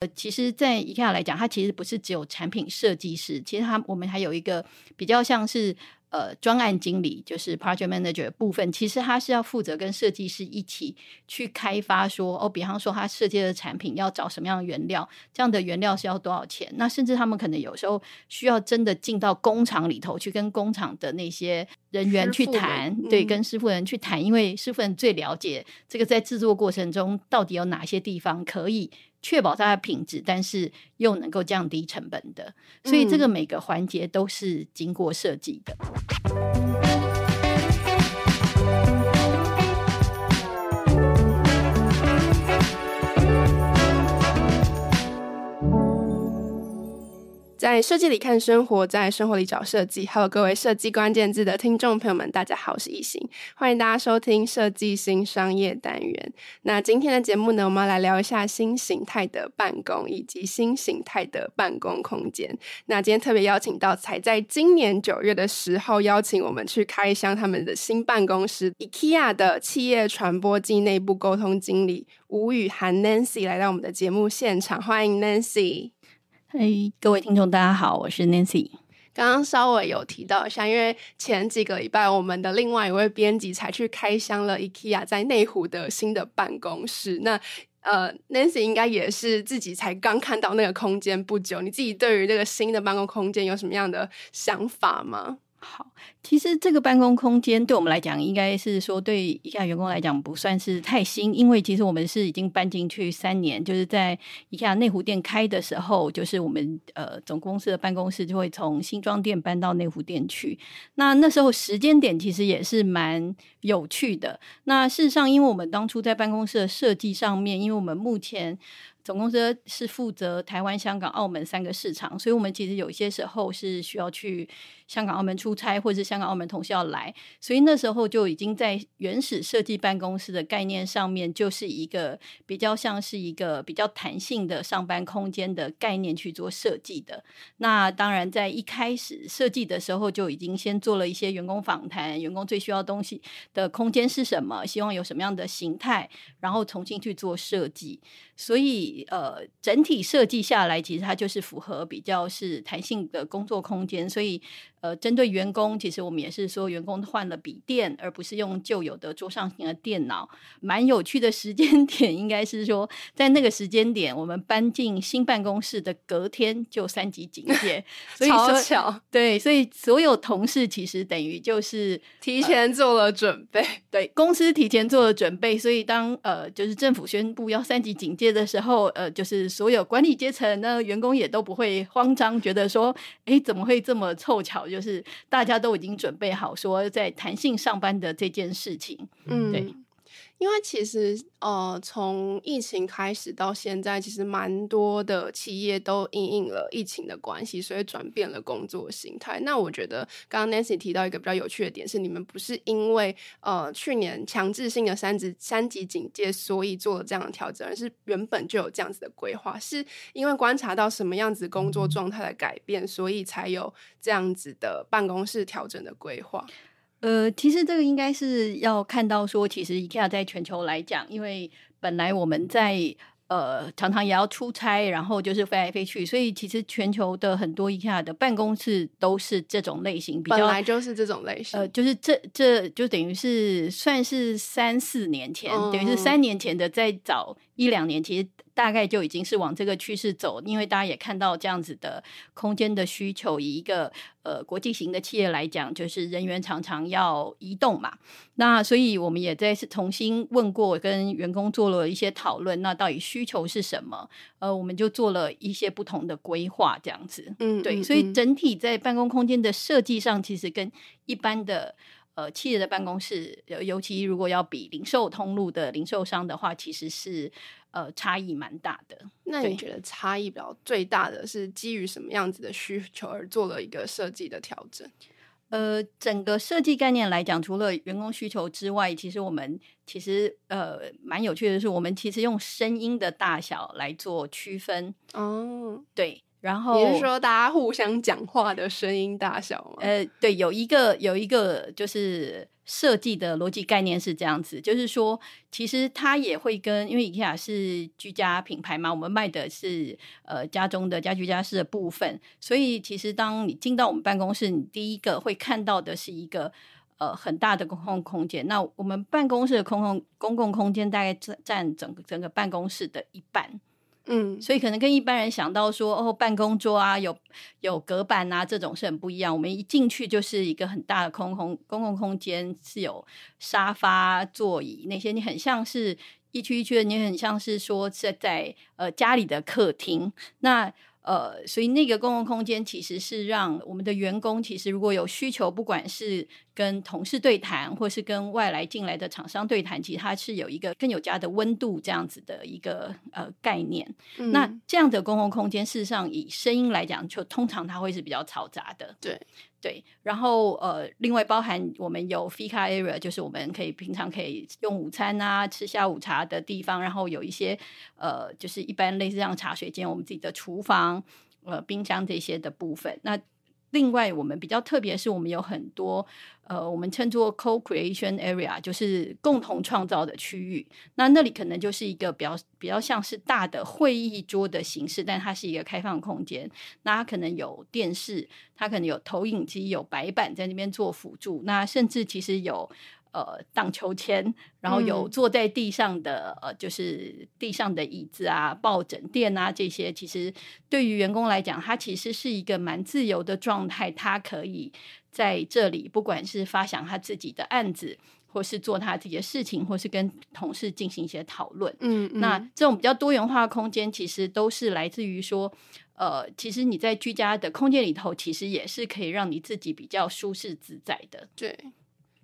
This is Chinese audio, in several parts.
呃，其实，在 IKEA 来讲，它其实不是只有产品设计师，其实它我们还有一个比较像是。呃，专案经理就是 project manager 的部分，其实他是要负责跟设计师一起去开发说，说哦，比方说他设计的产品要找什么样的原料，这样的原料是要多少钱？那甚至他们可能有时候需要真的进到工厂里头去，跟工厂的那些人员去谈，嗯、对，跟师傅人去谈，因为师傅人最了解这个在制作过程中到底有哪些地方可以。确保它的品质，但是又能够降低成本的，所以这个每个环节都是经过设计的。嗯在设计里看生活，在生活里找设计。还有各位设计关键字的听众朋友们，大家好，我是易行，欢迎大家收听设计新商业单元。那今天的节目呢，我们要来聊一下新形态的办公以及新形态的办公空间。那今天特别邀请到，才在今年九月的时候邀请我们去开箱他们的新办公室，IKEA 的企业传播暨内部沟通经理吴雨涵 Nancy 来到我们的节目现场，欢迎 Nancy。嘿各位听众，大家好，我是 Nancy。刚刚稍微有提到一下，因为前几个礼拜，我们的另外一位编辑才去开箱了 IKEA 在内湖的新的办公室。那呃，Nancy 应该也是自己才刚看到那个空间不久。你自己对于这个新的办公空间有什么样的想法吗？好，其实这个办公空间对我们来讲，应该是说对一下员工来讲不算是太新，因为其实我们是已经搬进去三年，就是在一下内湖店开的时候，就是我们呃总公司的办公室就会从新庄店搬到内湖店去。那那时候时间点其实也是蛮有趣的。那事实上，因为我们当初在办公室的设计上面，因为我们目前总公司是负责台湾、香港、澳门三个市场，所以我们其实有些时候是需要去香港、澳门出差，或者是香港、澳门同事要来，所以那时候就已经在原始设计办公室的概念上面，就是一个比较像是一个比较弹性的上班空间的概念去做设计的。那当然，在一开始设计的时候，就已经先做了一些员工访谈，员工最需要东西的空间是什么，希望有什么样的形态，然后重新去做设计。所以，呃，整体设计下来，其实它就是符合比较是弹性的工作空间。所以，呃，针对员工，其实我们也是说，员工换了笔电，而不是用旧有的桌上型的电脑。蛮有趣的时间 点，应该是说，在那个时间点，我们搬进新办公室的隔天就三级警戒，所以说超巧。对，所以所有同事其实等于就是提前做了准备，呃、对，公司提前做了准备。所以当呃，就是政府宣布要三级警戒的时候，呃，就是所有管理阶层呢，员工也都不会慌张，觉得说，哎，怎么会这么凑巧？就是大家都已经准备好说在弹性上班的这件事情，嗯，对。因为其实，呃，从疫情开始到现在，其实蛮多的企业都因应了疫情的关系，所以转变了工作形态。那我觉得，刚刚 Nancy 提到一个比较有趣的点是，你们不是因为呃去年强制性的三级三级警戒，所以做了这样的调整，而是原本就有这样子的规划，是因为观察到什么样子工作状态的改变，所以才有这样子的办公室调整的规划。呃，其实这个应该是要看到说，其实 IKEA 在全球来讲，因为本来我们在呃常常也要出差，然后就是飞来飞去，所以其实全球的很多 IKEA 的办公室都是这种类型，比较本来就是这种类型。呃，就是这这就等于是算是三四年前，嗯、等于是三年前的，在早一两年，其实。大概就已经是往这个趋势走，因为大家也看到这样子的空间的需求。以一个呃国际型的企业来讲，就是人员常常要移动嘛。那所以我们也在是重新问过，跟员工做了一些讨论。那到底需求是什么？呃，我们就做了一些不同的规划，这样子。嗯，对。所以整体在办公空间的设计上，其实跟一般的呃企业的办公室，尤其如果要比零售通路的零售商的话，其实是。呃，差异蛮大的。那你觉得差异比较最大的是基于什么样子的需求而做了一个设计的调整？呃，整个设计概念来讲，除了员工需求之外，其实我们其实呃蛮有趣的是，我们其实用声音的大小来做区分。哦，对。然后你是说大家互相讲话的声音大小吗？呃，对，有一个有一个就是设计的逻辑概念是这样子，就是说，其实它也会跟因为 IKEA 是居家品牌嘛，我们卖的是呃家中的家居家饰的部分，所以其实当你进到我们办公室，你第一个会看到的是一个呃很大的公共空间。那我们办公室的公共公共空间大概占占整个整个办公室的一半。嗯，所以可能跟一般人想到说哦，办公桌啊，有有隔板啊，这种是很不一样。我们一进去就是一个很大的空空公共空间，是有沙发、座椅那些，你很像是一区一区的，你很像是说是在呃家里的客厅那。呃，所以那个公共空间其实是让我们的员工，其实如果有需求，不管是跟同事对谈，或是跟外来进来的厂商对谈，其实它是有一个更有家的温度这样子的一个呃概念。嗯、那这样的公共空间，事实上以声音来讲，就通常它会是比较嘈杂的。对。对，然后呃，另外包含我们有 Fika area，就是我们可以平常可以用午餐啊、吃下午茶的地方，然后有一些呃，就是一般类似像茶水间、我们自己的厨房、呃，冰箱这些的部分。那另外，我们比较特别是，我们有很多呃，我们称作 co-creation area，就是共同创造的区域。那那里可能就是一个比较比较像是大的会议桌的形式，但它是一个开放空间。那它可能有电视，它可能有投影机，有白板在那边做辅助。那甚至其实有。呃，荡秋千，然后有坐在地上的，嗯、呃，就是地上的椅子啊、抱枕垫啊这些，其实对于员工来讲，他其实是一个蛮自由的状态，他可以在这里，不管是发想他自己的案子，或是做他自己的事情，或是跟同事进行一些讨论。嗯，嗯，那这种比较多元化的空间，其实都是来自于说，呃，其实你在居家的空间里头，其实也是可以让你自己比较舒适自在的。对。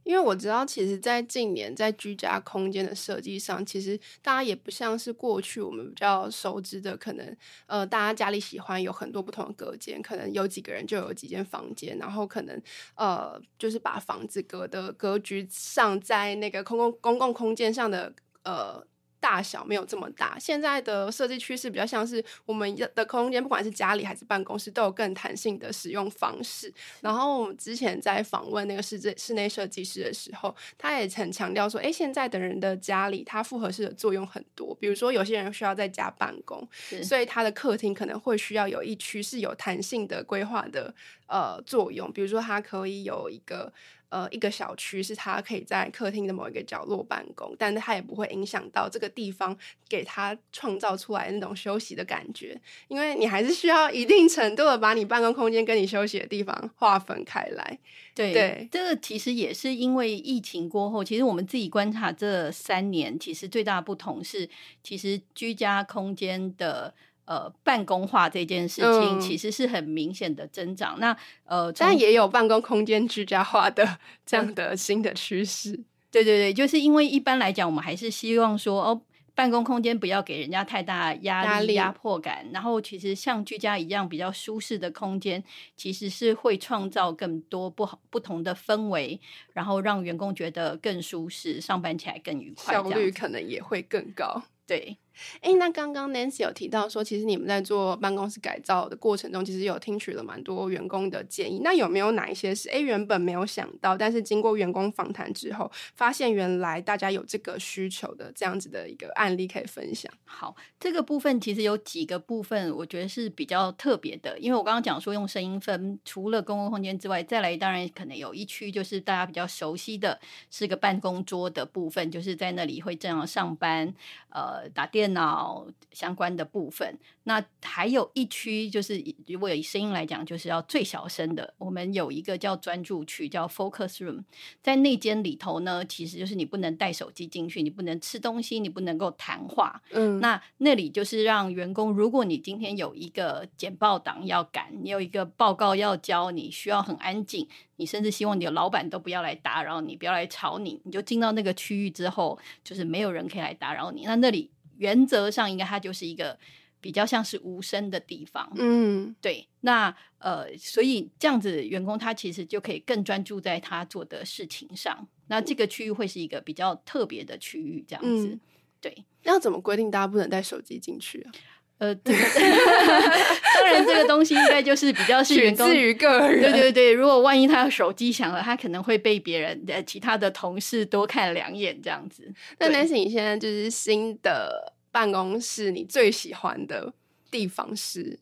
因为我知道，其实，在近年在居家空间的设计上，其实大家也不像是过去我们比较熟知的，可能呃，大家家里喜欢有很多不同的隔间，可能有几个人就有几间房间，然后可能呃，就是把房子隔的格局上，在那个公共公共空间上的呃。大小没有这么大，现在的设计趋势比较像是我们的空间，不管是家里还是办公室，都有更弹性的使用方式。然后我们之前在访问那个室室内设计师的时候，他也很强调说，哎，现在的人的家里，它复合式的作用很多。比如说，有些人需要在家办公，所以他的客厅可能会需要有一区是有弹性的规划的呃作用，比如说它可以有一个。呃，一个小区是他可以在客厅的某一个角落办公，但是他也不会影响到这个地方给他创造出来那种休息的感觉，因为你还是需要一定程度的把你办公空间跟你休息的地方划分开来。对，对，这个其实也是因为疫情过后，其实我们自己观察这三年，其实最大的不同是，其实居家空间的。呃，办公化这件事情其实是很明显的增长。嗯、那呃，但也有办公空间居家化的 这样的新的趋势。对对对，就是因为一般来讲，我们还是希望说，哦，办公空间不要给人家太大压力、压迫感。然后，其实像居家一样比较舒适的空间，其实是会创造更多不好不同的氛围，然后让员工觉得更舒适，上班起来更愉快，效率可能也会更高。对。哎，那刚刚 Nancy 有提到说，其实你们在做办公室改造的过程中，其实有听取了蛮多员工的建议。那有没有哪一些是哎原本没有想到，但是经过员工访谈之后，发现原来大家有这个需求的这样子的一个案例可以分享？好，这个部分其实有几个部分，我觉得是比较特别的。因为我刚刚讲说用声音分，除了公共空间之外，再来当然可能有一区就是大家比较熟悉的是个办公桌的部分，就是在那里会正常上班，呃，打电脑。相关的部分，那还有一区就是，如果以声音来讲，就是要最小声的。我们有一个叫专注区，叫 Focus Room，在那间里头呢，其实就是你不能带手机进去，你不能吃东西，你不能够谈话。嗯，那那里就是让员工，如果你今天有一个简报档要赶，你有一个报告要交，你需要很安静，你甚至希望你的老板都不要来打扰你，不要来吵你，你就进到那个区域之后，就是没有人可以来打扰你。那那里。原则上，应该它就是一个比较像是无声的地方。嗯，对。那呃，所以这样子，员工他其实就可以更专注在他做的事情上。那这个区域会是一个比较特别的区域，这样子。嗯、对。那要怎么规定大家不能带手机进去啊？呃，对当 当然这个东西应该就是比较是员工自于个人。对对对，如果万一他的手机响了，他可能会被别人的其他的同事多看两眼这样子。那 Nancy，你现在就是新的办公室，你最喜欢的地方是？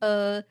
呃。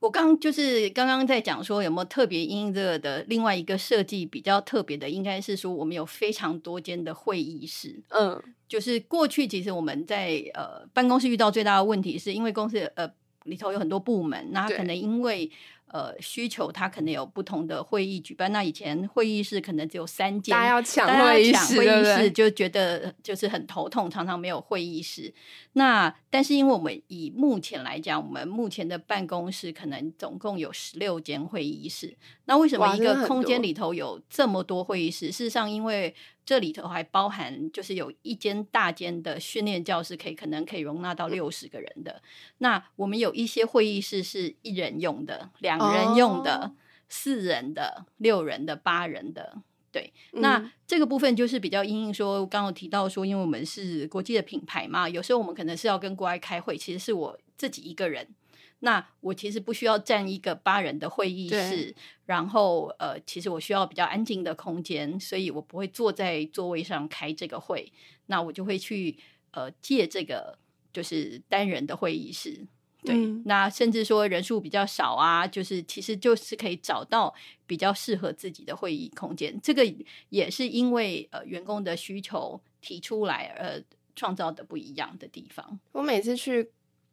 我刚就是刚刚在讲说有没有特别因应这个的另外一个设计比较特别的，应该是说我们有非常多间的会议室。嗯，就是过去其实我们在呃办公室遇到最大的问题，是因为公司呃里头有很多部门，那可能因为。呃，需求它可能有不同的会议举办。那以前会议室可能只有三间，大家要抢会议室，会议室就觉得就是很头痛，常常没有会议室。那但是因为我们以目前来讲，我们目前的办公室可能总共有十六间会议室。那为什么一个空间里头有这么多会议室？事实上，因为这里头还包含，就是有一间大间的训练教室，可以可能可以容纳到六十个人的。那我们有一些会议室是一人用的，两人用的，哦、四人的、六人的、八人的。对，嗯、那这个部分就是比较因应说，刚刚提到说，因为我们是国际的品牌嘛，有时候我们可能是要跟国外开会，其实是我自己一个人。那我其实不需要占一个八人的会议室，然后呃，其实我需要比较安静的空间，所以我不会坐在座位上开这个会。那我就会去呃借这个就是单人的会议室，对。嗯、那甚至说人数比较少啊，就是其实就是可以找到比较适合自己的会议空间。这个也是因为呃员工的需求提出来而创造的不一样的地方。我每次去。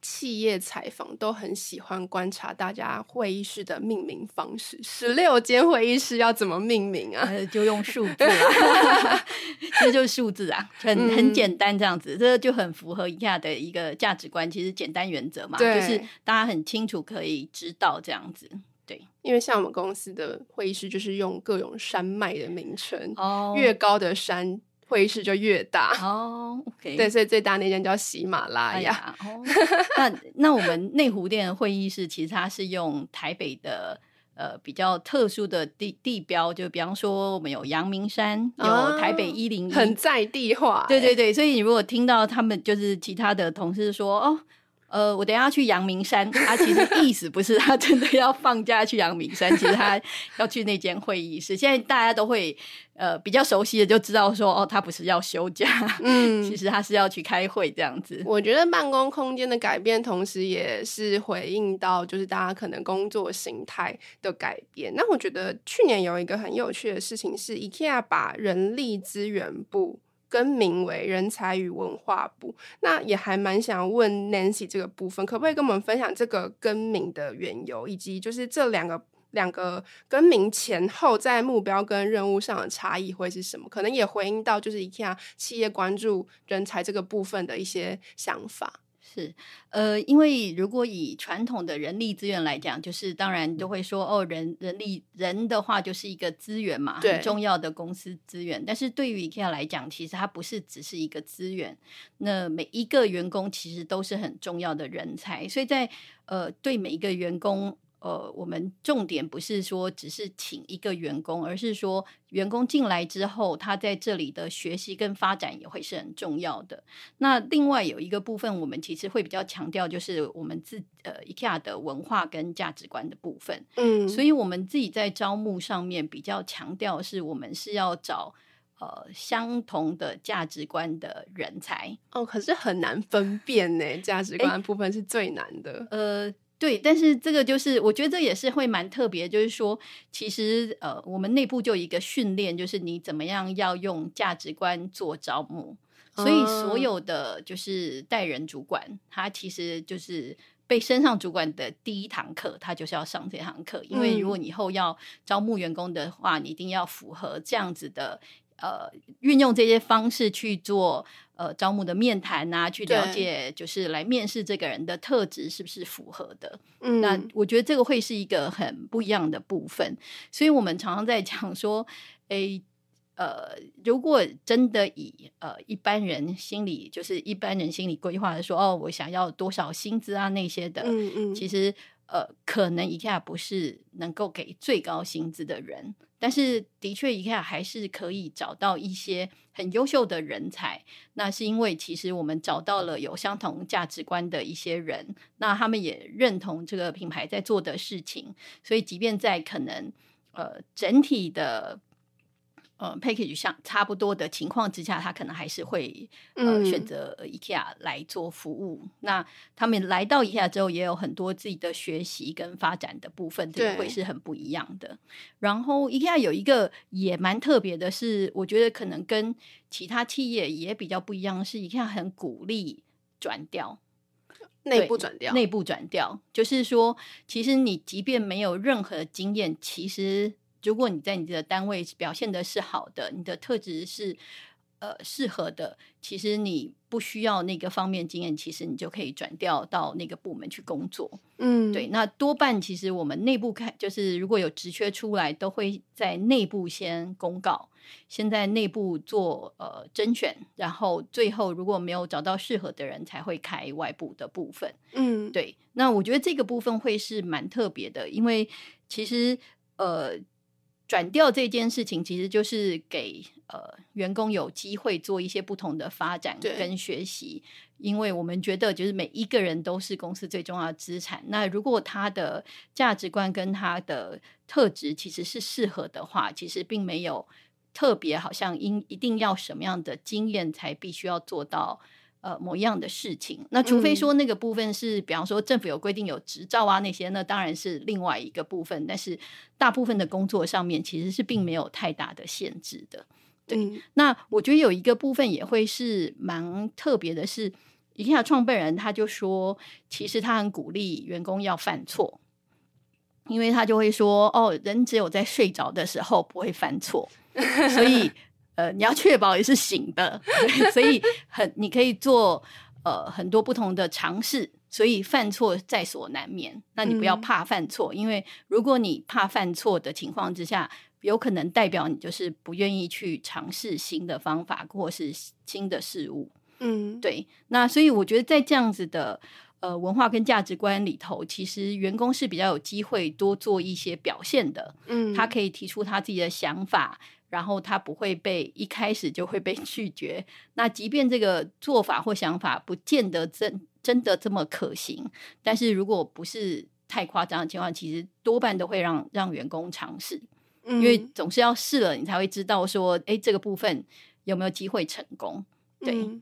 企业采访都很喜欢观察大家会议室的命名方式。十六间会议室要怎么命名啊？呃、就用数字啊，这就是数字啊，很很简单，这样子，这就很符合 IKEA 的一个价值观。其实简单原则嘛，就是大家很清楚可以知道这样子。对，因为像我们公司的会议室就是用各种山脉的名称，哦，越高的山。会议室就越大哦，OK，对，所以最大那间叫喜马拉雅。那那我们内湖店会议室其实它是用台北的呃比较特殊的地地标，就比方说我们有阳明山，有台北一零一，很在地化。对对对，所以你如果听到他们就是其他的同事说哦。呃，我等一下去阳明山，他、啊、其实意思不是他真的要放假去阳明山，其实他要去那间会议室。现在大家都会呃比较熟悉的就知道说，哦，他不是要休假，嗯，其实他是要去开会这样子。我觉得办公空间的改变，同时也是回应到就是大家可能工作形态的改变。那我觉得去年有一个很有趣的事情是，IKEA 把人力资源部。更名为人才与文化部，那也还蛮想问 Nancy 这个部分，可不可以跟我们分享这个更名的缘由，以及就是这两个两个更名前后在目标跟任务上的差异会是什么？可能也回应到就是 IKEA 企业关注人才这个部分的一些想法。是，呃，因为如果以传统的人力资源来讲，就是当然都会说，哦，人人力人的话就是一个资源嘛，很重要的公司资源。但是对于 IKEA 来讲，其实它不是只是一个资源，那每一个员工其实都是很重要的人才，所以在呃，对每一个员工。呃，我们重点不是说只是请一个员工，而是说员工进来之后，他在这里的学习跟发展也会是很重要的。那另外有一个部分，我们其实会比较强调，就是我们自呃 IKEA 的文化跟价值观的部分。嗯，所以我们自己在招募上面比较强调，是我们是要找呃相同的价值观的人才。哦，可是很难分辨呢，价值观的部分是最难的。呃。对，但是这个就是我觉得这也是会蛮特别，就是说，其实呃，我们内部就有一个训练，就是你怎么样要用价值观做招募，所以所有的就是带人主管，他其实就是被升上主管的第一堂课，他就是要上这堂课，因为如果你以后要招募员工的话，你一定要符合这样子的。呃，运用这些方式去做呃招募的面谈啊，去了解就是来面试这个人的特质是不是符合的。嗯，那我觉得这个会是一个很不一样的部分。所以我们常常在讲说，诶，呃，如果真的以呃一般人心里就是一般人心理规划的说，哦，我想要多少薪资啊那些的，嗯嗯，其实呃，可能一下不是能够给最高薪资的人，但是的确一下还是可以找到一些很优秀的人才。那是因为其实我们找到了有相同价值观的一些人，那他们也认同这个品牌在做的事情，所以即便在可能呃整体的。呃，package 像差不多的情况之下，他可能还是会呃选择 IKEA 来做服务。嗯、那他们来到 IKEA 之后，也有很多自己的学习跟发展的部分，这个会是很不一样的。然后 IKEA 有一个也蛮特别的是，我觉得可能跟其他企业也比较不一样，是 IKEA 很鼓励转调，内部转调，内部转调，就是说，其实你即便没有任何经验，其实。如果你在你的单位表现的是好的，你的特质是呃适合的，其实你不需要那个方面经验，其实你就可以转调到那个部门去工作。嗯，对。那多半其实我们内部看，就是如果有职缺出来，都会在内部先公告，先在内部做呃甄选，然后最后如果没有找到适合的人，才会开外部的部分。嗯，对。那我觉得这个部分会是蛮特别的，因为其实呃。转调这件事情，其实就是给呃员工有机会做一些不同的发展跟学习，因为我们觉得就是每一个人都是公司最重要的资产。那如果他的价值观跟他的特质其实是适合的话，其实并没有特别好像应一定要什么样的经验才必须要做到。呃，某一样的事情，那除非说那个部分是，嗯、比方说政府有规定有执照啊那些，那当然是另外一个部分。但是大部分的工作上面其实是并没有太大的限制的。对，嗯、那我觉得有一个部分也会是蛮特别的是，IKEA 创办人他就说，其实他很鼓励员工要犯错，因为他就会说，哦，人只有在睡着的时候不会犯错，所以。呃，你要确保也是醒的，所以很你可以做呃很多不同的尝试，所以犯错在所难免。那你不要怕犯错，嗯、因为如果你怕犯错的情况之下，有可能代表你就是不愿意去尝试新的方法或是新的事物。嗯，对。那所以我觉得在这样子的呃文化跟价值观里头，其实员工是比较有机会多做一些表现的。嗯，他可以提出他自己的想法。然后他不会被一开始就会被 拒绝。那即便这个做法或想法不见得真真的这么可行，但是如果不是太夸张的情况，其实多半都会让让员工尝试，嗯、因为总是要试了，你才会知道说，哎，这个部分有没有机会成功？对。嗯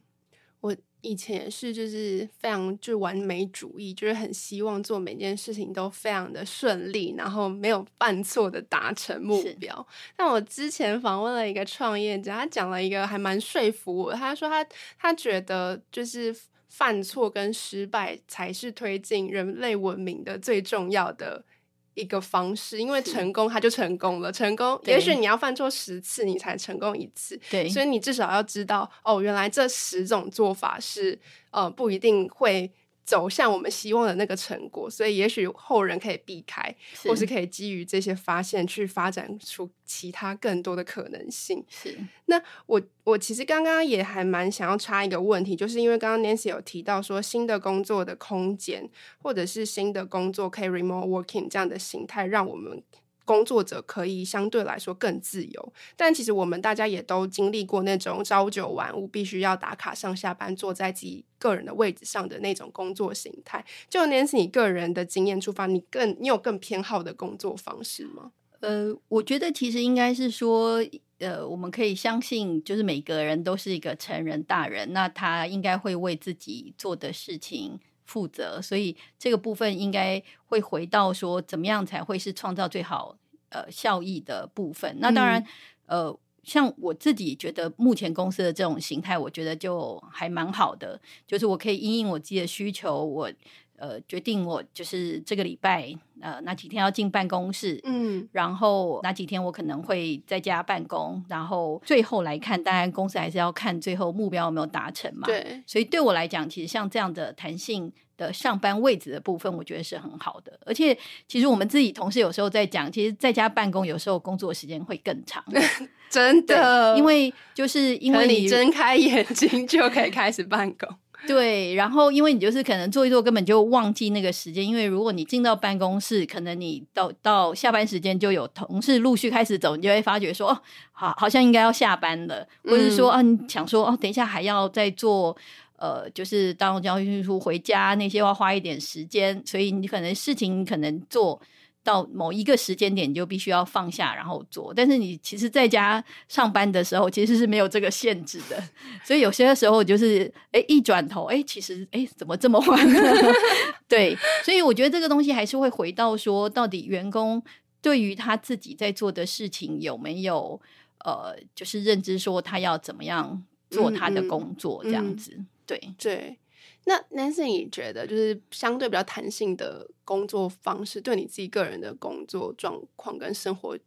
以前也是，就是非常就完美主义，就是很希望做每件事情都非常的顺利，然后没有犯错的达成目标。但我之前访问了一个创业者，他讲了一个还蛮说服我。他说他他觉得就是犯错跟失败才是推进人类文明的最重要的。一个方式，因为成功，它就成功了。成功，也许你要犯错十次，你才成功一次。对，所以你至少要知道，哦，原来这十种做法是，呃，不一定会。走向我们希望的那个成果，所以也许后人可以避开，是或是可以基于这些发现去发展出其他更多的可能性。是，那我我其实刚刚也还蛮想要插一个问题，就是因为刚刚 Nancy 有提到说新的工作的空间，或者是新的工作可以 remote working 这样的形态，让我们。工作者可以相对来说更自由，但其实我们大家也都经历过那种朝九晚五，必须要打卡上下班，坐在自己个人的位置上的那种工作形态。就拿你个人的经验出发，你更你有更偏好的工作方式吗？呃，我觉得其实应该是说，呃，我们可以相信，就是每个人都是一个成人大人，那他应该会为自己做的事情负责，所以这个部分应该会回到说，怎么样才会是创造最好呃效益的部分。那当然，嗯、呃，像我自己觉得，目前公司的这种形态，我觉得就还蛮好的，就是我可以因应我自己的需求，我。呃，决定我就是这个礼拜呃哪几天要进办公室，嗯，然后哪几天我可能会在家办公，然后最后来看，当然公司还是要看最后目标有没有达成嘛。对，所以对我来讲，其实像这样的弹性的上班位置的部分，我觉得是很好的。而且，其实我们自己同事有时候在讲，其实在家办公有时候工作时间会更长，真的，因为就是因为你睁开眼睛就可以开始办公。对，然后因为你就是可能做一做，根本就忘记那个时间。因为如果你进到办公室，可能你到到下班时间就有同事陆续开始走，你就会发觉说，哦，好，好像应该要下班了，或者是说，啊，你想说，哦，等一下还要再做，呃，就是大众交通运输回家那些要花一点时间，所以你可能事情可能做。到某一个时间点，你就必须要放下，然后做。但是你其实在家上班的时候，其实是没有这个限制的。所以有些时候就是，哎，一转头，哎，其实，哎，怎么这么晚呢？对，所以我觉得这个东西还是会回到说，到底员工对于他自己在做的事情有没有，呃，就是认知说他要怎么样做他的工作，这样子。嗯嗯、对对。那 Nancy，你觉得就是相对比较弹性的工作方式，对你自己个人的工作状况跟生活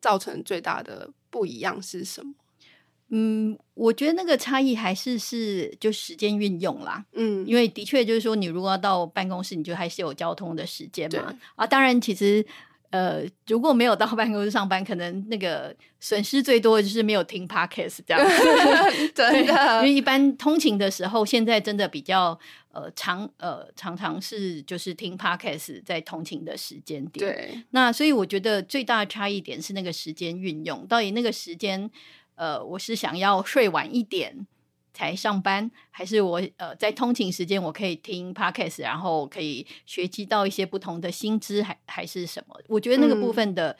造成最大的不一样是什么？嗯，我觉得那个差异还是是就时间运用啦。嗯，因为的确就是说，你如果要到办公室，你就还是有交通的时间嘛。啊，当然其实。呃，如果没有到办公室上班，可能那个损失最多的就是没有听 podcast 这样子，真的。因为一般通勤的时候，现在真的比较呃常呃常常是就是听 podcast 在通勤的时间点。对，那所以我觉得最大的差异点是那个时间运用，到底那个时间呃，我是想要睡晚一点。才上班，还是我呃在通勤时间我可以听 podcast，然后可以学习到一些不同的新知，还还是什么？我觉得那个部分的、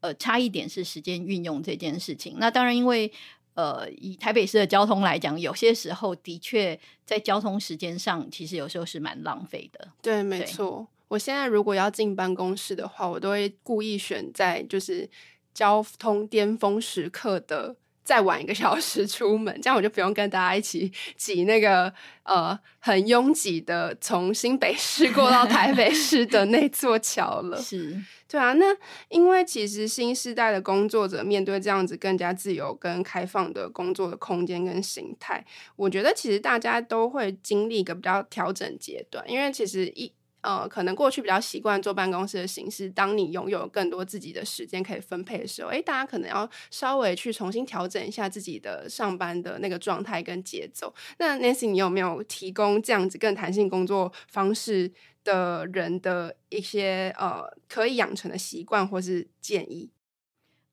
嗯、呃差异点是时间运用这件事情。那当然，因为呃以台北市的交通来讲，有些时候的确在交通时间上，其实有时候是蛮浪费的。对，没错。我现在如果要进办公室的话，我都会故意选在就是交通巅峰时刻的。再晚一个小时出门，这样我就不用跟大家一起挤那个呃很拥挤的从新北市过到台北市的那座桥了。是，对啊。那因为其实新时代的工作者面对这样子更加自由跟开放的工作的空间跟形态，我觉得其实大家都会经历一个比较调整阶段，因为其实一。呃，可能过去比较习惯坐办公室的形式，当你拥有更多自己的时间可以分配的时候，诶，大家可能要稍微去重新调整一下自己的上班的那个状态跟节奏。那 Nancy，你有没有提供这样子更弹性工作方式的人的一些呃可以养成的习惯或是建议？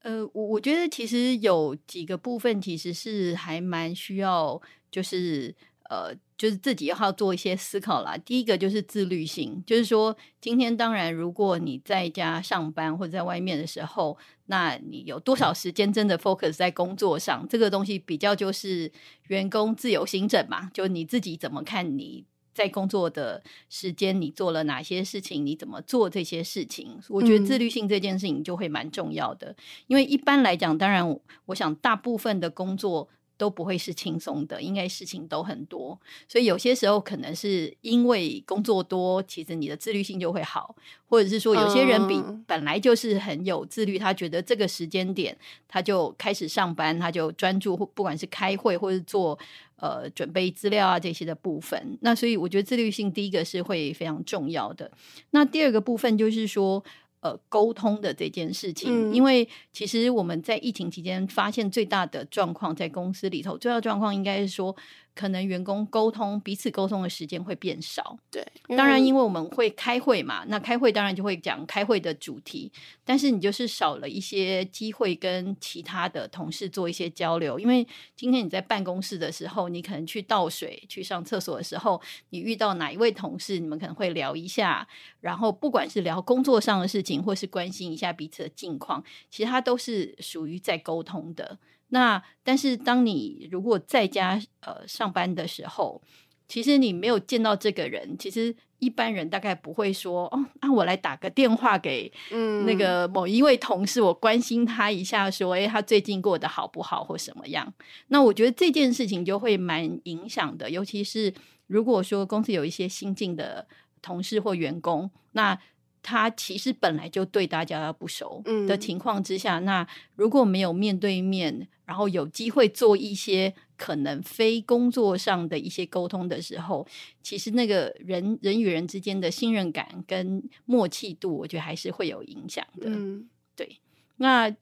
呃，我我觉得其实有几个部分其实是还蛮需要，就是。呃，就是自己要做一些思考啦。第一个就是自律性，就是说，今天当然，如果你在家上班或者在外面的时候，那你有多少时间真的 focus 在工作上？这个东西比较就是员工自由行政嘛，就你自己怎么看你在工作的时间，你做了哪些事情，你怎么做这些事情？我觉得自律性这件事情就会蛮重要的，嗯、因为一般来讲，当然，我想大部分的工作。都不会是轻松的，应该事情都很多，所以有些时候可能是因为工作多，其实你的自律性就会好，或者是说有些人比本来就是很有自律，他觉得这个时间点他就开始上班，他就专注，不管是开会或是做呃准备资料啊这些的部分。那所以我觉得自律性第一个是会非常重要的。那第二个部分就是说。呃，沟通的这件事情，嗯，因为其实我们在疫情期间发现最大的状况，在公司里头，最大状况应该是说。可能员工沟通彼此沟通的时间会变少，对。当然，因为我们会开会嘛，那开会当然就会讲开会的主题，但是你就是少了一些机会跟其他的同事做一些交流。因为今天你在办公室的时候，你可能去倒水、去上厕所的时候，你遇到哪一位同事，你们可能会聊一下，然后不管是聊工作上的事情，或是关心一下彼此的近况，其实它都是属于在沟通的。那但是，当你如果在家呃上班的时候，其实你没有见到这个人，其实一般人大概不会说哦，那、啊、我来打个电话给嗯那个某一位同事，我关心他一下，说诶，他最近过得好不好或什么样？那我觉得这件事情就会蛮影响的，尤其是如果说公司有一些新进的同事或员工，那。他其实本来就对大家不熟的情况之下，嗯，那如果没有面对面，然后有机会做一些可能非工作上的一些沟通的时候，其实那个人人与人之间的信任感跟默契度，我觉得还是会有影响的。嗯，对。那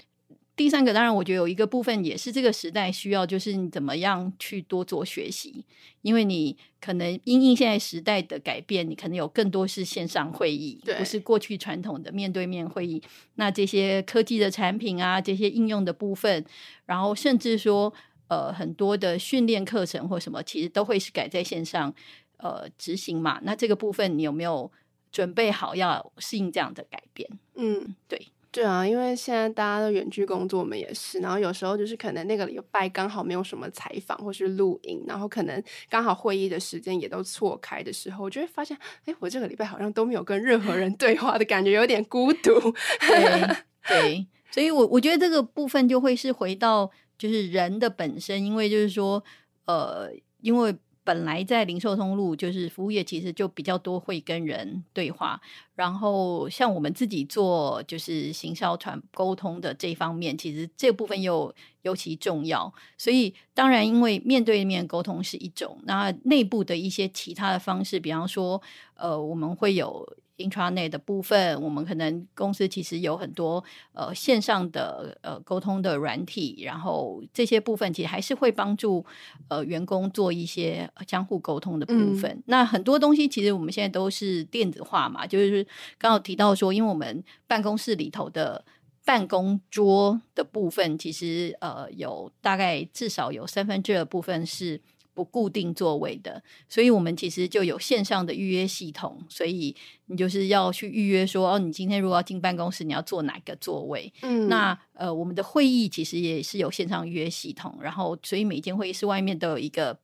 第三个，当然我觉得有一个部分也是这个时代需要，就是你怎么样去多做学习，因为你可能因应现在时代的改变，你可能有更多是线上会议，不是过去传统的面对面会议。那这些科技的产品啊，这些应用的部分，然后甚至说呃很多的训练课程或什么，其实都会是改在线上呃执行嘛。那这个部分你有没有准备好要适应这样的改变？嗯，对。对啊，因为现在大家都远距工作，我们也是。然后有时候就是可能那个礼拜刚好没有什么采访或是录音，然后可能刚好会议的时间也都错开的时候，我就会发现，哎，我这个礼拜好像都没有跟任何人 对话的感觉，有点孤独。对对，所以我我觉得这个部分就会是回到就是人的本身，因为就是说，呃，因为。本来在零售通路，就是服务业，其实就比较多会跟人对话。然后像我们自己做就是行销传沟通的这方面，其实这部分又尤其重要。所以当然，因为面对面沟通是一种，那内部的一些其他的方式，比方说，呃，我们会有。Intranet 的部分，我们可能公司其实有很多呃线上的呃沟通的软体，然后这些部分其实还是会帮助呃员工做一些相互沟通的部分。嗯、那很多东西其实我们现在都是电子化嘛，就是刚好提到说，因为我们办公室里头的办公桌的部分，其实呃有大概至少有三分之二部分是。不固定座位的，所以我们其实就有线上的预约系统，所以你就是要去预约说，哦，你今天如果要进办公室，你要坐哪个座位？嗯，那呃，我们的会议其实也是有线上预约系统，然后所以每间会议室外面都有一个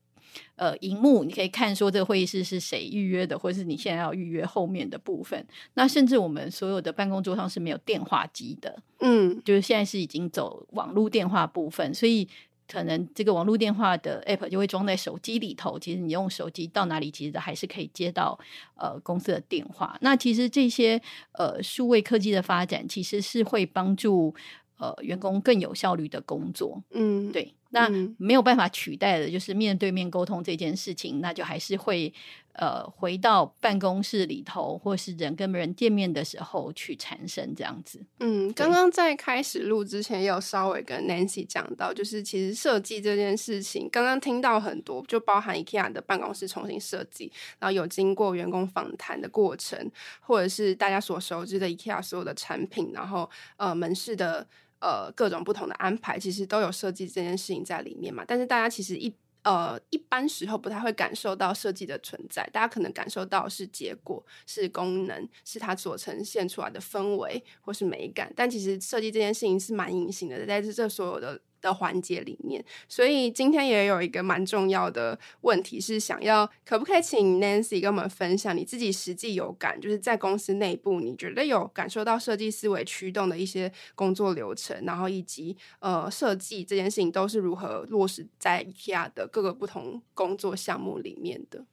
呃荧幕，你可以看说这个会议室是谁预约的，或者是你现在要预约后面的部分。那甚至我们所有的办公桌上是没有电话机的，嗯，就是现在是已经走网络电话部分，所以。可能这个网络电话的 app 就会装在手机里头，其实你用手机到哪里，其实还是可以接到呃公司的电话。那其实这些呃数位科技的发展，其实是会帮助呃员工更有效率的工作。嗯，对。那没有办法取代的，就是面对面沟通这件事情，那就还是会呃回到办公室里头，或是人跟人见面的时候去产生这样子。嗯，刚刚在开始录之前，也有稍微跟 Nancy 讲到，就是其实设计这件事情，刚刚听到很多，就包含 IKEA 的办公室重新设计，然后有经过员工访谈的过程，或者是大家所熟知的 IKEA 所有的产品，然后呃门市的。呃，各种不同的安排其实都有设计这件事情在里面嘛。但是大家其实一呃一般时候不太会感受到设计的存在，大家可能感受到是结果、是功能、是它所呈现出来的氛围或是美感。但其实设计这件事情是蛮隐形的，在这这所有的。的环节里面，所以今天也有一个蛮重要的问题是，想要可不可以请 Nancy 跟我们分享你自己实际有感，就是在公司内部，你觉得有感受到设计思维驱动的一些工作流程，然后以及呃设计这件事情都是如何落实在 IKEA 的各个不同工作项目里面的。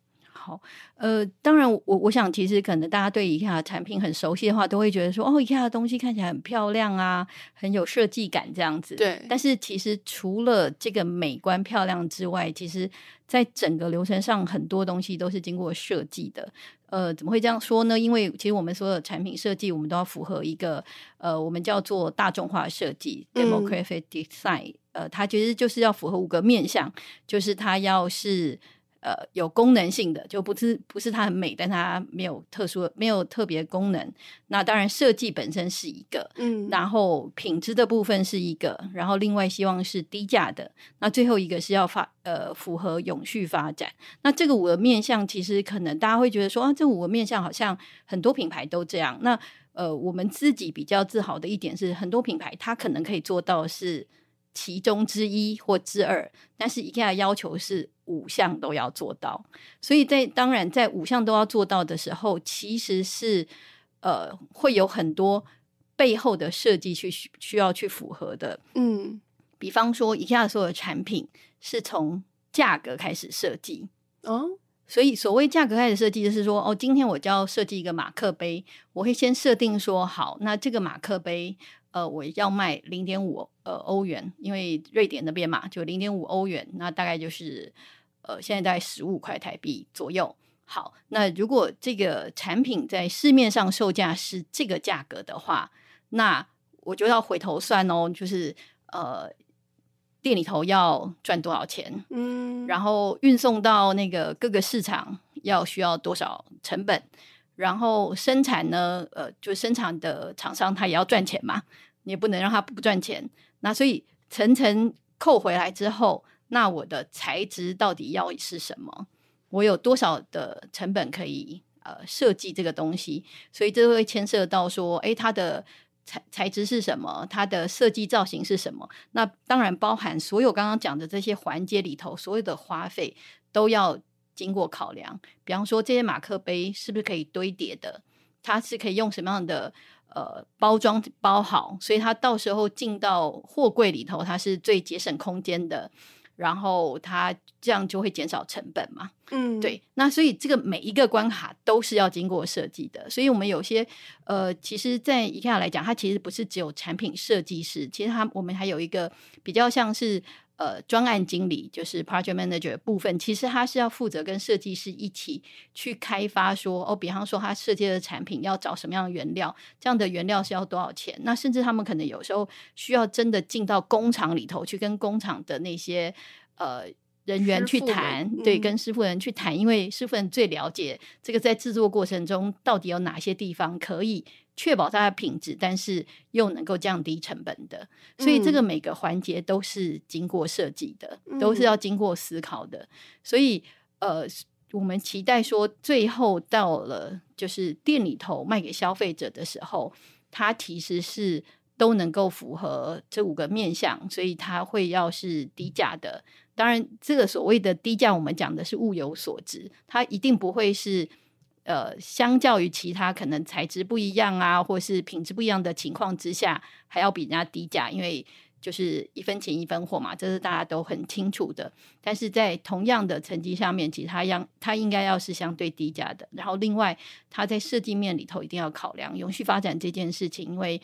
好，呃，当然我，我我想，其实可能大家对 IKEA 产品很熟悉的话，都会觉得说，哦，IKEA 的东西看起来很漂亮啊，很有设计感这样子。对。但是其实除了这个美观漂亮之外，其实在整个流程上，很多东西都是经过设计的。呃，怎么会这样说呢？因为其实我们所有产品设计，我们都要符合一个呃，我们叫做大众化设计 （democratic design）。呃，它其实就是要符合五个面向，就是它要是。呃，有功能性的就不是不是它很美，但它没有特殊没有特别功能。那当然设计本身是一个，嗯，然后品质的部分是一个，然后另外希望是低价的。那最后一个是要发呃符合永续发展。那这个五个面向其实可能大家会觉得说啊，这五个面向好像很多品牌都这样。那呃，我们自己比较自豪的一点是，很多品牌它可能可以做到是。其中之一或之二，但是 IKEA 要求是五项都要做到，所以在当然在五项都要做到的时候，其实是呃会有很多背后的设计去需要去符合的。嗯，比方说 IKEA 所有的产品是从价格开始设计哦，所以所谓价格开始设计就是说，哦，今天我就要设计一个马克杯，我会先设定说好，那这个马克杯。呃，我要卖零点五呃欧元，因为瑞典那边嘛，就零点五欧元，那大概就是呃现在大概十五块台币左右。好，那如果这个产品在市面上售价是这个价格的话，那我就要回头算哦，就是呃，店里头要赚多少钱，嗯，然后运送到那个各个市场要需要多少成本，然后生产呢，呃，就生产的厂商他也要赚钱嘛，你也不能让他不赚钱。那所以层层扣回来之后，那我的材质到底要是什么？我有多少的成本可以呃设计这个东西？所以这会牵涉到说，诶，它的。材材质是什么？它的设计造型是什么？那当然包含所有刚刚讲的这些环节里头，所有的花费都要经过考量。比方说，这些马克杯是不是可以堆叠的？它是可以用什么样的呃包装包好？所以它到时候进到货柜里头，它是最节省空间的。然后它这样就会减少成本嘛，嗯，对。那所以这个每一个关卡都是要经过设计的。所以我们有些呃，其实，在 IKEA 来讲，它其实不是只有产品设计师，其实它我们还有一个比较像是。呃，专案经理就是 project manager 的部分，其实他是要负责跟设计师一起去开发说，说哦，比方说他设计的产品要找什么样的原料，这样的原料是要多少钱？那甚至他们可能有时候需要真的进到工厂里头去，跟工厂的那些呃人员去谈，对，跟师傅人去谈，因为师傅人最了解这个在制作过程中到底有哪些地方可以。确保它的品质，但是又能够降低成本的，所以这个每个环节都是经过设计的，嗯、都是要经过思考的。所以，呃，我们期待说，最后到了就是店里头卖给消费者的时候，它其实是都能够符合这五个面向，所以它会要是低价的。当然，这个所谓的低价，我们讲的是物有所值，它一定不会是。呃，相较于其他可能材质不一样啊，或是品质不一样的情况之下，还要比人家低价，因为就是一分钱一分货嘛，这是大家都很清楚的。但是在同样的成绩上面，其实它应它应该要是相对低价的。然后另外，它在设计面里头一定要考量永续发展这件事情，因为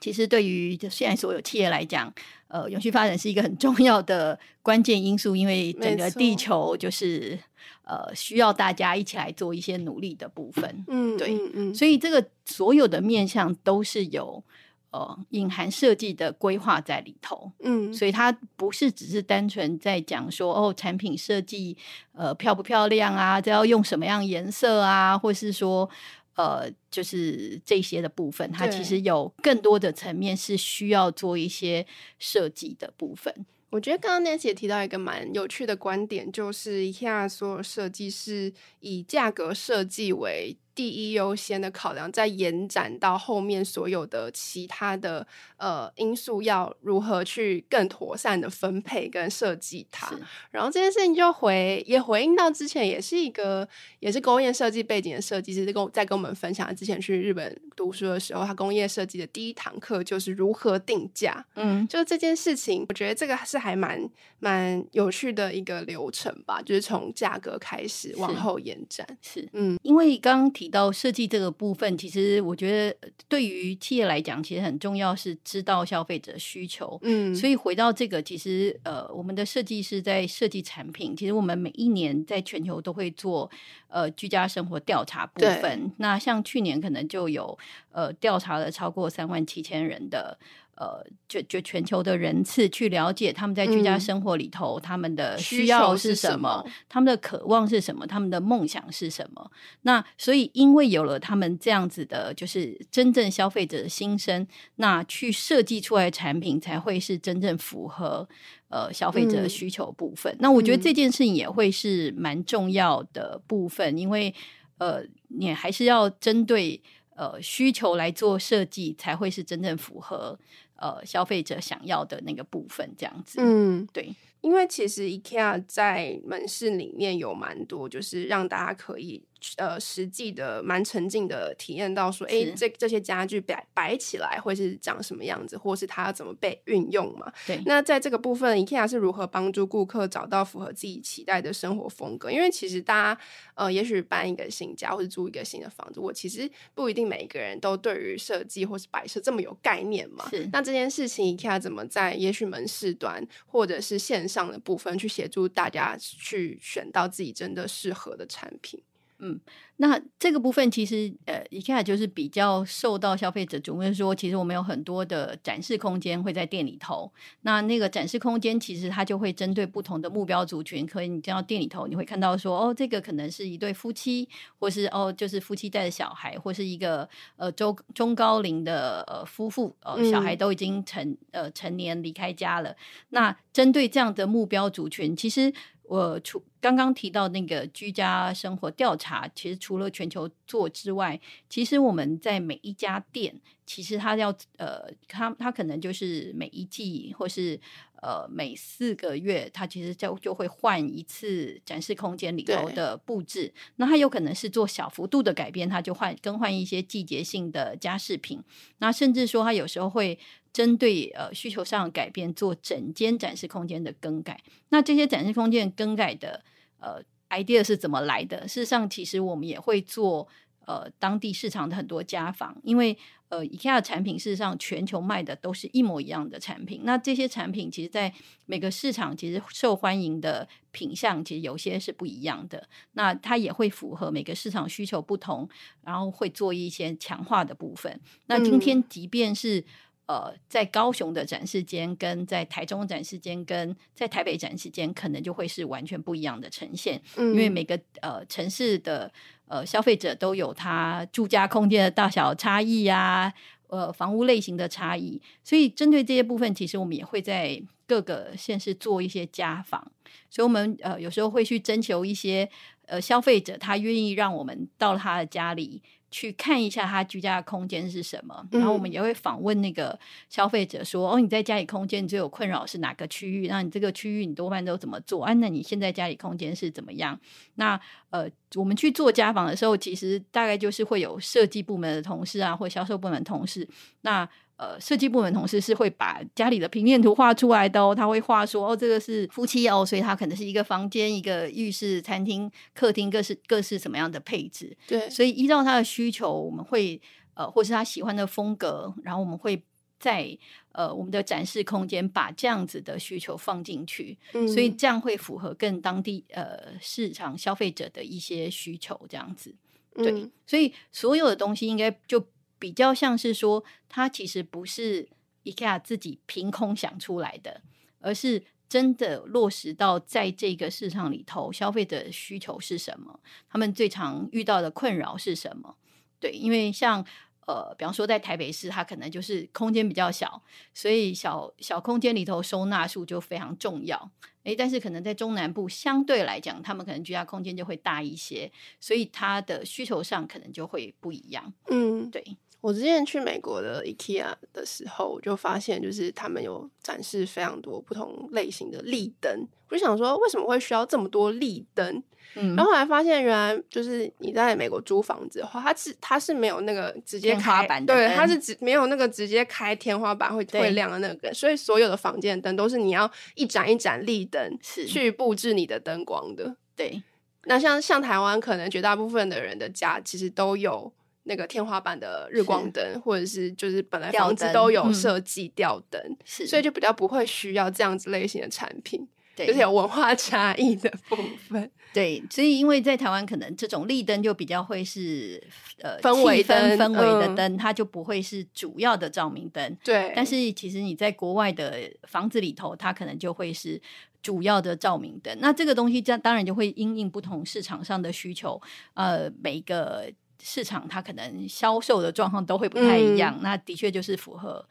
其实对于就现在所有企业来讲，呃，永续发展是一个很重要的关键因素，因为整个地球就是。呃，需要大家一起来做一些努力的部分，嗯，对，嗯嗯，所以这个所有的面向都是有呃隐含设计的规划在里头，嗯，所以它不是只是单纯在讲说哦，产品设计呃漂不漂亮啊，这要用什么样颜色啊，或是说呃就是这些的部分，它其实有更多的层面是需要做一些设计的部分。我觉得刚刚 Nancy 也提到一个蛮有趣的观点，就是 IKEA 所有设计是以价格设计为第一优先的考量，再延展到后面所有的其他的呃因素，要如何去更妥善的分配跟设计它。然后这件事情就回也回应到之前也是一个也是工业设计背景的设计师跟在跟我们分享，之前去日本读书的时候，他工业设计的第一堂课就是如何定价。嗯，就这件事情，我觉得这个是还蛮蛮有趣的一个流程吧，就是从价格开始往后延展。是，是嗯，因为刚刚提。到设计这个部分，其实我觉得对于企业来讲，其实很重要是知道消费者需求。嗯，所以回到这个，其实呃，我们的设计师在设计产品，其实我们每一年在全球都会做呃居家生活调查部分。那像去年可能就有呃调查了超过三万七千人的。呃，就就全球的人次去了解他们在居家生活里头，嗯、他们的需要是什么，他们的渴望是什么，他们的梦想是什么。那所以，因为有了他们这样子的，就是真正消费者的心声，那去设计出来的产品才会是真正符合呃消费者的需求部分。嗯、那我觉得这件事情也会是蛮重要的部分，嗯、因为呃，你还是要针对呃需求来做设计，才会是真正符合。呃，消费者想要的那个部分，这样子，嗯，对。因为其实 IKEA 在门市里面有蛮多，就是让大家可以呃实际的蛮沉浸的体验到说，哎，这这些家具摆摆起来会是长什么样子，或是它要怎么被运用嘛？对。那在这个部分，IKEA 是如何帮助顾客找到符合自己期待的生活风格？因为其实大家呃，也许搬一个新家或者租一个新的房子，我其实不一定每一个人都对于设计或是摆设这么有概念嘛。是。那这件事情，IKEA 怎么在也许门市端或者是线上的部分去协助大家去选到自己真的适合的产品。嗯，那这个部分其实呃，IKEA 就是比较受到消费者瞩目，说其实我们有很多的展示空间会在店里头。那那个展示空间其实它就会针对不同的目标族群，可以你进到店里头，你会看到说哦，这个可能是一对夫妻，或是哦就是夫妻带着小孩，或是一个呃中中高龄的呃夫妇，呃小孩都已经成呃成年离开家了。那针对这样的目标族群，其实。我除刚刚提到那个居家生活调查，其实除了全球做之外，其实我们在每一家店，其实它要呃，它它可能就是每一季或是呃每四个月，它其实就就会换一次展示空间里头的布置。那它有可能是做小幅度的改变，它就换更换一些季节性的家饰品。那甚至说，它有时候会。针对呃需求上的改变，做整间展示空间的更改。那这些展示空间更改的呃 idea 是怎么来的？事实上，其实我们也会做呃当地市场的很多家访，因为呃 IKEA 的产品事实上全球卖的都是一模一样的产品。那这些产品其实，在每个市场其实受欢迎的品相，其实有些是不一样的。那它也会符合每个市场需求不同，然后会做一些强化的部分。那今天即便是、嗯呃，在高雄的展示间，跟在台中展示间，跟在台北展示间，可能就会是完全不一样的呈现。嗯，因为每个呃城市的呃消费者都有他住家空间的大小差异呀、啊，呃，房屋类型的差异。所以针对这些部分，其实我们也会在各个县市做一些家访。所以，我们呃有时候会去征求一些呃消费者，他愿意让我们到他的家里。去看一下他居家的空间是什么，然后我们也会访问那个消费者说：“嗯、哦，你在家里空间你最有困扰是哪个区域？那你这个区域你多半都怎么做？啊，那你现在家里空间是怎么样？”那呃，我们去做家访的时候，其实大概就是会有设计部门的同事啊，或销售部门的同事，那。呃，设计部门同事是会把家里的平面图画出来的哦。他会画说，哦，这个是夫妻哦，所以他可能是一个房间、一个浴室、餐厅、客厅，各是各是什么样的配置。对，所以依照他的需求，我们会呃，或是他喜欢的风格，然后我们会在呃我们的展示空间把这样子的需求放进去，嗯，所以这样会符合更当地呃市场消费者的一些需求，这样子。对，嗯，所以所有的东西应该就。比较像是说，它其实不是 IKEA 自己凭空想出来的，而是真的落实到在这个市场里头，消费者的需求是什么，他们最常遇到的困扰是什么？对，因为像呃，比方说在台北市，它可能就是空间比较小，所以小小空间里头收纳数就非常重要。诶，但是可能在中南部相对来讲，他们可能居家空间就会大一些，所以它的需求上可能就会不一样。嗯，对。我之前去美国的 IKEA 的时候，我就发现就是他们有展示非常多不同类型的立灯。我就想说，为什么会需要这么多立灯？嗯，然后后来发现，原来就是你在美国租房子的话，它是它是没有那个直接开天花板的，对，它是直没有那个直接开天花板会会亮的那个，所以所有的房间灯都是你要一盏一盏立灯是去布置你的灯光的。对，那像像台湾，可能绝大部分的人的家其实都有。那个天花板的日光灯，或者是就是本来房子都有设计吊灯，是、嗯，所以就比较不会需要这样子类型的产品，对，就是有文化差异的部分。对，所以因为在台湾，可能这种立灯就比较会是呃氛围灯、氛围的灯，它就不会是主要的照明灯。对，但是其实你在国外的房子里头，它可能就会是主要的照明灯。那这个东西，这当然就会因应不同市场上的需求，呃，每一个。市场它可能销售的状况都会不太一样，嗯、那的确就是符合。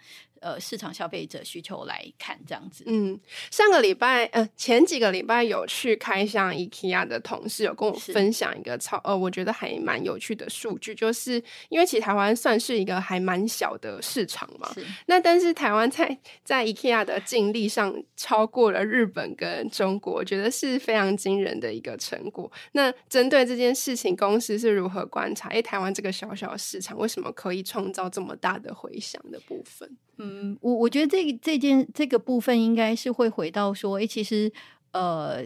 呃，市场消费者需求来看这样子。嗯，上个礼拜呃，前几个礼拜有去开箱 IKEA 的同事有跟我分享一个超呃，我觉得还蛮有趣的数据，就是因为其实台湾算是一个还蛮小的市场嘛，那但是台湾在在 IKEA 的净利上超过了日本跟中国，我觉得是非常惊人的一个成果。那针对这件事情，公司是如何观察？哎，台湾这个小小的市场为什么可以创造这么大的回响的部分？嗯，我我觉得这这件这个部分应该是会回到说，诶，其实呃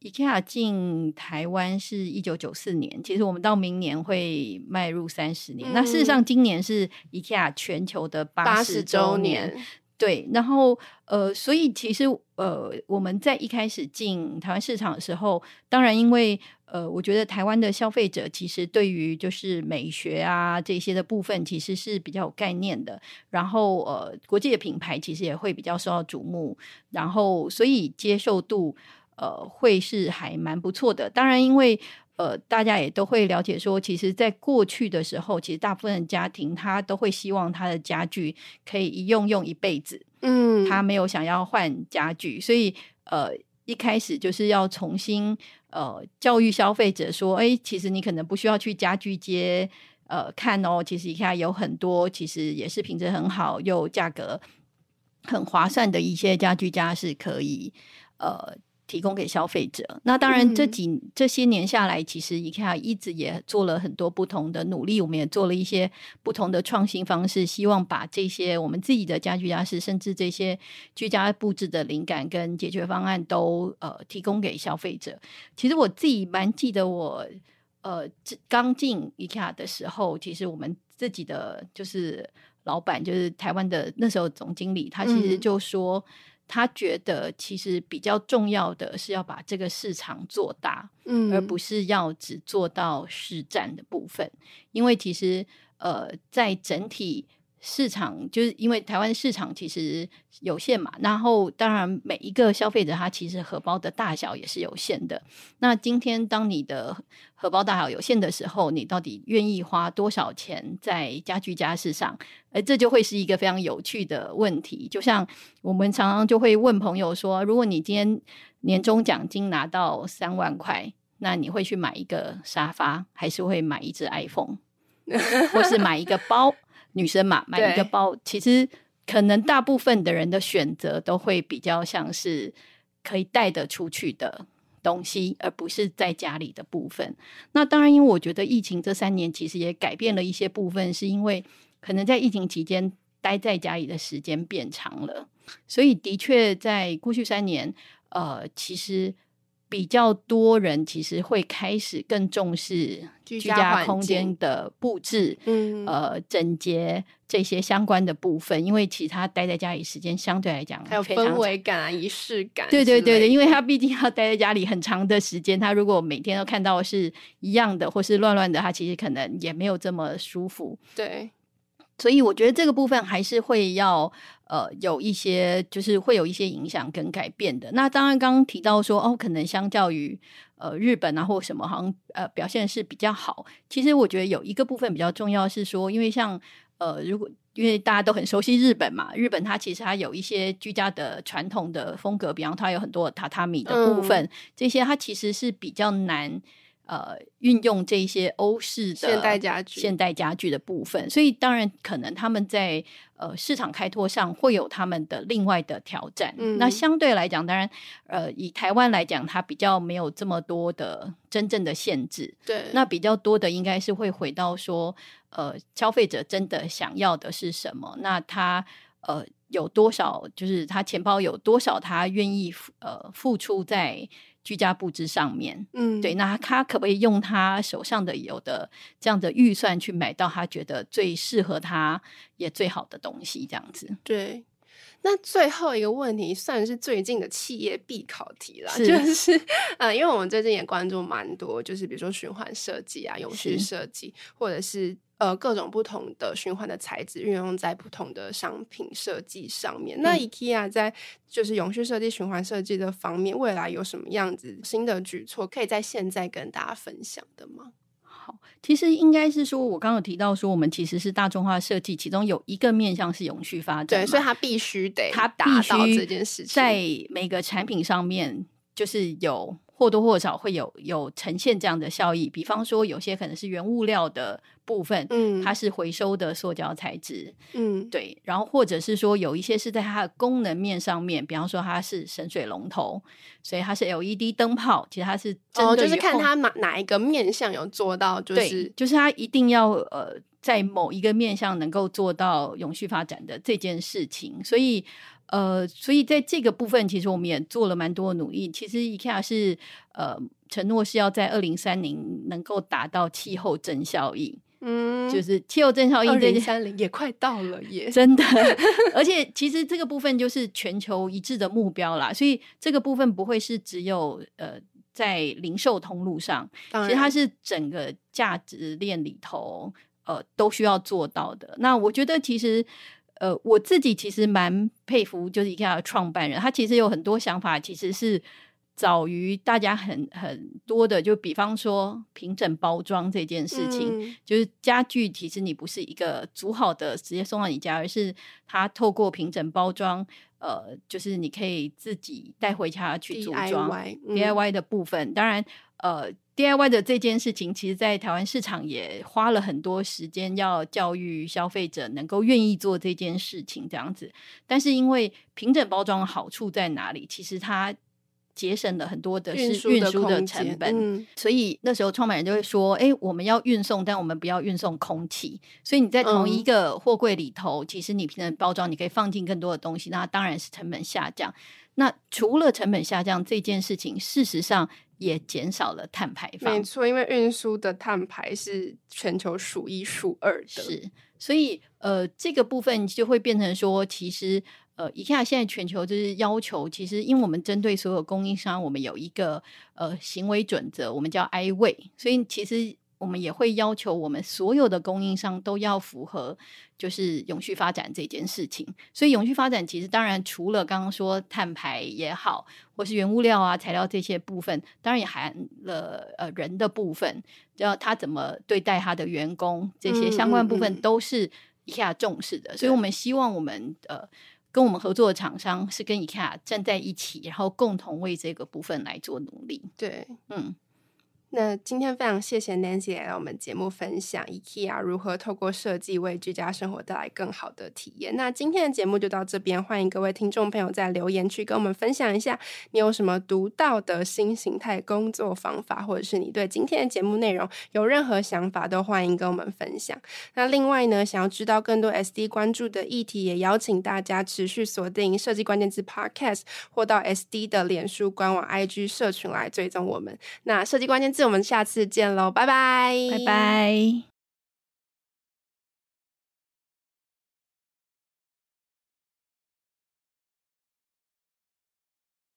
，IKEA 进台湾是一九九四年，其实我们到明年会迈入三十年。嗯、那事实上，今年是 IKEA 全球的八十周年。对，然后呃，所以其实呃，我们在一开始进台湾市场的时候，当然因为呃，我觉得台湾的消费者其实对于就是美学啊这些的部分其实是比较有概念的，然后呃，国际的品牌其实也会比较受到瞩目，然后所以接受度呃会是还蛮不错的。当然因为。呃，大家也都会了解说，其实，在过去的时候，其实大部分的家庭他都会希望他的家具可以一用用一辈子，嗯，他没有想要换家具，所以呃，一开始就是要重新呃教育消费者说，哎，其实你可能不需要去家具街呃看哦，其实你看有很多其实也是品质很好又价格很划算的一些家居家是可以呃。提供给消费者。那当然，这几、嗯、这些年下来，其实 IKEA 一直也做了很多不同的努力。我们也做了一些不同的创新方式，希望把这些我们自己的家居家饰，甚至这些居家布置的灵感跟解决方案都呃提供给消费者。其实我自己蛮记得我，我呃刚进 IKEA 的时候，其实我们自己的就是老板，就是台湾的那时候总经理，他其实就说。嗯他觉得其实比较重要的是要把这个市场做大，嗯，而不是要只做到实战的部分，因为其实呃，在整体。市场就是因为台湾市场其实有限嘛，然后当然每一个消费者他其实荷包的大小也是有限的。那今天当你的荷包大小有限的时候，你到底愿意花多少钱在家具家饰上？哎这就会是一个非常有趣的问题。就像我们常常就会问朋友说：如果你今天年终奖金拿到三万块，那你会去买一个沙发，还是会买一只 iPhone，或是买一个包？女生嘛，买一个包，其实可能大部分的人的选择都会比较像是可以带得出去的东西，而不是在家里的部分。那当然，因为我觉得疫情这三年其实也改变了一些部分，是因为可能在疫情期间待在家里的时间变长了，所以的确在过去三年，呃，其实。比较多人其实会开始更重视居家空间的布置，嗯，呃，整洁这些相关的部分，因为其他待在家里时间相对来讲还有氛围感啊、仪式感。对对对对，因为他毕竟要待在家里很长的时间，他如果每天都看到是一样的或是乱乱的，他其实可能也没有这么舒服。对。所以我觉得这个部分还是会要呃有一些，就是会有一些影响跟改变的。那当然刚刚提到说哦，可能相较于呃日本啊或什么，好像呃表现是比较好。其实我觉得有一个部分比较重要是说，因为像呃如果因为大家都很熟悉日本嘛，日本它其实它有一些居家的传统的风格，比方它有很多榻榻米的部分，嗯、这些它其实是比较难。呃，运用这些欧式的现代家具、现代家具的部分，所以当然可能他们在呃市场开拓上会有他们的另外的挑战。嗯、那相对来讲，当然呃以台湾来讲，它比较没有这么多的真正的限制。对，那比较多的应该是会回到说，呃，消费者真的想要的是什么？那他呃有多少？就是他钱包有多少？他愿意呃付出在。居家布置上面，嗯，对，那他可不可以用他手上的有的这样的预算去买到他觉得最适合他也最好的东西？这样子，对。那最后一个问题算是最近的企业必考题了，是就是呃，因为我们最近也关注蛮多，就是比如说循环设计啊、永续设计，或者是。呃，各种不同的循环的材质运用在不同的商品设计上面。嗯、那 IKEA 在就是永续设计、循环设计的方面，未来有什么样子新的举措，可以在现在跟大家分享的吗？好，其实应该是说，我刚刚有提到说，我们其实是大众化设计，其中有一个面向是永续发展，对，所以它必须得它达到这件事情，在每个产品上面就是有。或多或少会有有呈现这样的效益，比方说有些可能是原物料的部分，嗯，它是回收的塑胶材质，嗯，对，然后或者是说有一些是在它的功能面上面，比方说它是省水龙头，所以它是 LED 灯泡，其实它是真的，哦，就是看它哪哪一个面向有做到，就是就是它一定要呃在某一个面向能够做到永续发展的这件事情，所以。呃，所以在这个部分，其实我们也做了蛮多的努力。其实 IKEA 是呃承诺是要在二零三零能够达到气候正效益，嗯，就是气候正效应，二零三零也快到了耶，真的。而且其实这个部分就是全球一致的目标啦，所以这个部分不会是只有呃在零售通路上，其实它是整个价值链里头呃都需要做到的。那我觉得其实。呃，我自己其实蛮佩服，就是 IKEA 的创办人，他其实有很多想法，其实是早于大家很很多的。就比方说平整包装这件事情，嗯、就是家具，其实你不是一个组好的直接送到你家，而是他透过平整包装，呃，就是你可以自己带回家去组装 DIY、嗯、DIY 的部分。当然，呃。DIY 的这件事情，其实，在台湾市场也花了很多时间，要教育消费者能够愿意做这件事情，这样子。但是，因为平整包装的好处在哪里？其实它节省了很多的是运输的成本，嗯、所以那时候创办人就会说：“哎，我们要运送，但我们不要运送空气。所以你在同一个货柜里头，嗯、其实你平整包装，你可以放进更多的东西，那当然是成本下降。那除了成本下降这件事情，事实上。”也减少了碳排放，没错，因为运输的碳排是全球数一数二的，是，所以呃，这个部分就会变成说，其实呃，IKEA 现在全球就是要求，其实因为我们针对所有供应商，我们有一个呃行为准则，我们叫 I Way，所以其实。我们也会要求我们所有的供应商都要符合，就是永续发展这件事情。所以永续发展其实当然除了刚刚说碳排也好，或是原物料啊、材料这些部分，当然也含了呃人的部分，要他怎么对待他的员工，这些相关部分都是 IKEA 重视的。嗯嗯嗯。所以我们希望我们呃跟我们合作的厂商是跟 IKEA 站在一起，然后共同为这个部分来做努力。对，嗯。那今天非常谢谢 Nancy 来到我们节目分享 IKEA 如何透过设计为居家生活带来更好的体验。那今天的节目就到这边，欢迎各位听众朋友在留言区跟我们分享一下，你有什么独到的新形态工作方法，或者是你对今天的节目内容有任何想法，都欢迎跟我们分享。那另外呢，想要知道更多 SD 关注的议题，也邀请大家持续锁定设计关键字 Podcast，或到 SD 的脸书官网 IG 社群来追踪我们。那设计关键字。我们下次见喽，拜拜，拜拜。